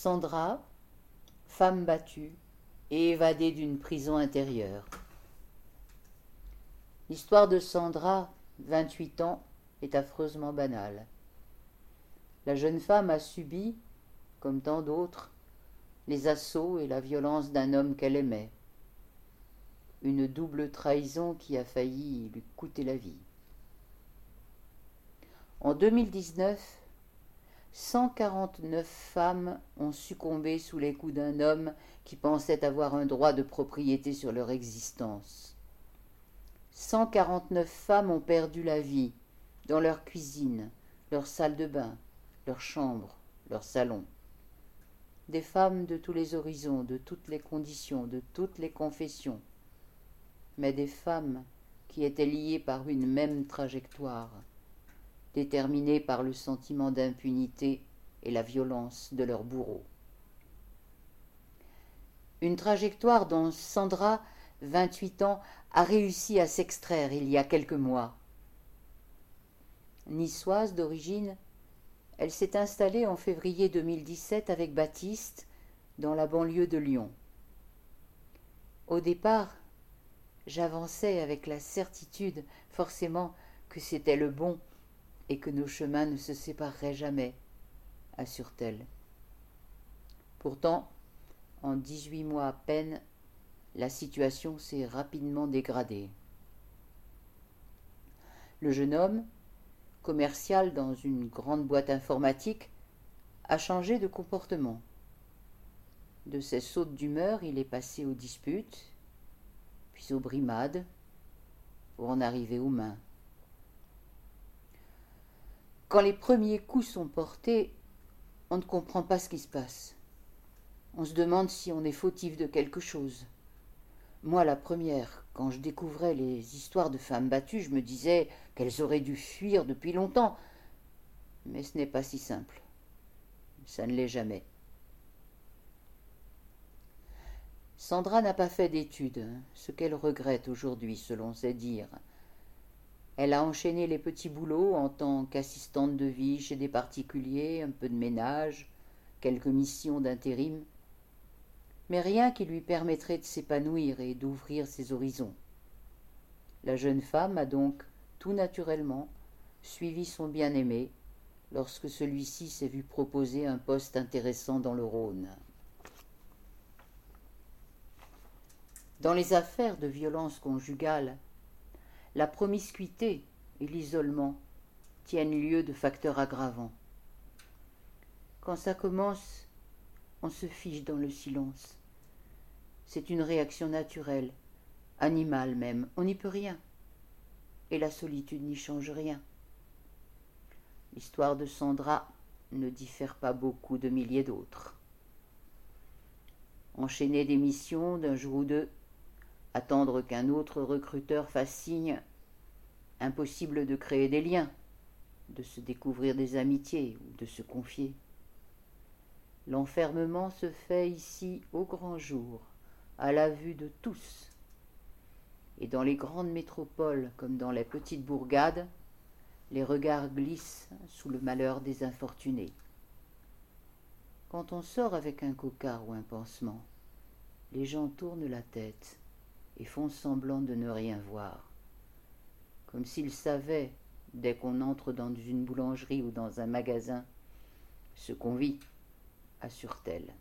Sandra, femme battue et évadée d'une prison intérieure. L'histoire de Sandra, 28 ans, est affreusement banale. La jeune femme a subi, comme tant d'autres, les assauts et la violence d'un homme qu'elle aimait. Une double trahison qui a failli lui coûter la vie. En 2019, 149 femmes ont succombé sous les coups d'un homme qui pensait avoir un droit de propriété sur leur existence. 149 femmes ont perdu la vie dans leur cuisine, leur salle de bain, leur chambre, leur salon. Des femmes de tous les horizons, de toutes les conditions, de toutes les confessions, mais des femmes qui étaient liées par une même trajectoire, déterminées par le sentiment d'impunité et la violence de leurs bourreaux. Une trajectoire dont Sandra, 28 ans, a réussi à s'extraire il y a quelques mois. Niçoise d'origine, elle s'est installée en février 2017 avec Baptiste dans la banlieue de Lyon. Au départ, j'avançais avec la certitude forcément que c'était le bon et que nos chemins ne se sépareraient jamais, assure-t-elle. Pourtant, en dix-huit mois à peine, la situation s'est rapidement dégradée. Le jeune homme, commercial dans une grande boîte informatique, a changé de comportement. De ses sautes d'humeur, il est passé aux disputes, puis aux brimades, pour en arriver aux mains. Quand les premiers coups sont portés, on ne comprend pas ce qui se passe. On se demande si on est fautif de quelque chose. Moi, la première, quand je découvrais les histoires de femmes battues, je me disais qu'elles auraient dû fuir depuis longtemps. Mais ce n'est pas si simple. Ça ne l'est jamais. Sandra n'a pas fait d'études, ce qu'elle regrette aujourd'hui, selon ses dires. Elle a enchaîné les petits boulots en tant qu'assistante de vie chez des particuliers, un peu de ménage, quelques missions d'intérim mais rien qui lui permettrait de s'épanouir et d'ouvrir ses horizons. La jeune femme a donc, tout naturellement, suivi son bien-aimé lorsque celui-ci s'est vu proposer un poste intéressant dans le Rhône. Dans les affaires de violence conjugale, la promiscuité et l'isolement tiennent lieu de facteurs aggravants. Quand ça commence, on se fiche dans le silence. C'est une réaction naturelle, animale même, on n'y peut rien. Et la solitude n'y change rien. L'histoire de Sandra ne diffère pas beaucoup de milliers d'autres. Enchaîner des missions d'un jour ou deux, attendre qu'un autre recruteur fasse signe, impossible de créer des liens, de se découvrir des amitiés ou de se confier. L'enfermement se fait ici au grand jour, à la vue de tous. Et dans les grandes métropoles comme dans les petites bourgades, les regards glissent sous le malheur des infortunés. Quand on sort avec un cocard ou un pansement, les gens tournent la tête et font semblant de ne rien voir, comme s'ils savaient, dès qu'on entre dans une boulangerie ou dans un magasin, ce qu'on vit, assure-t-elle.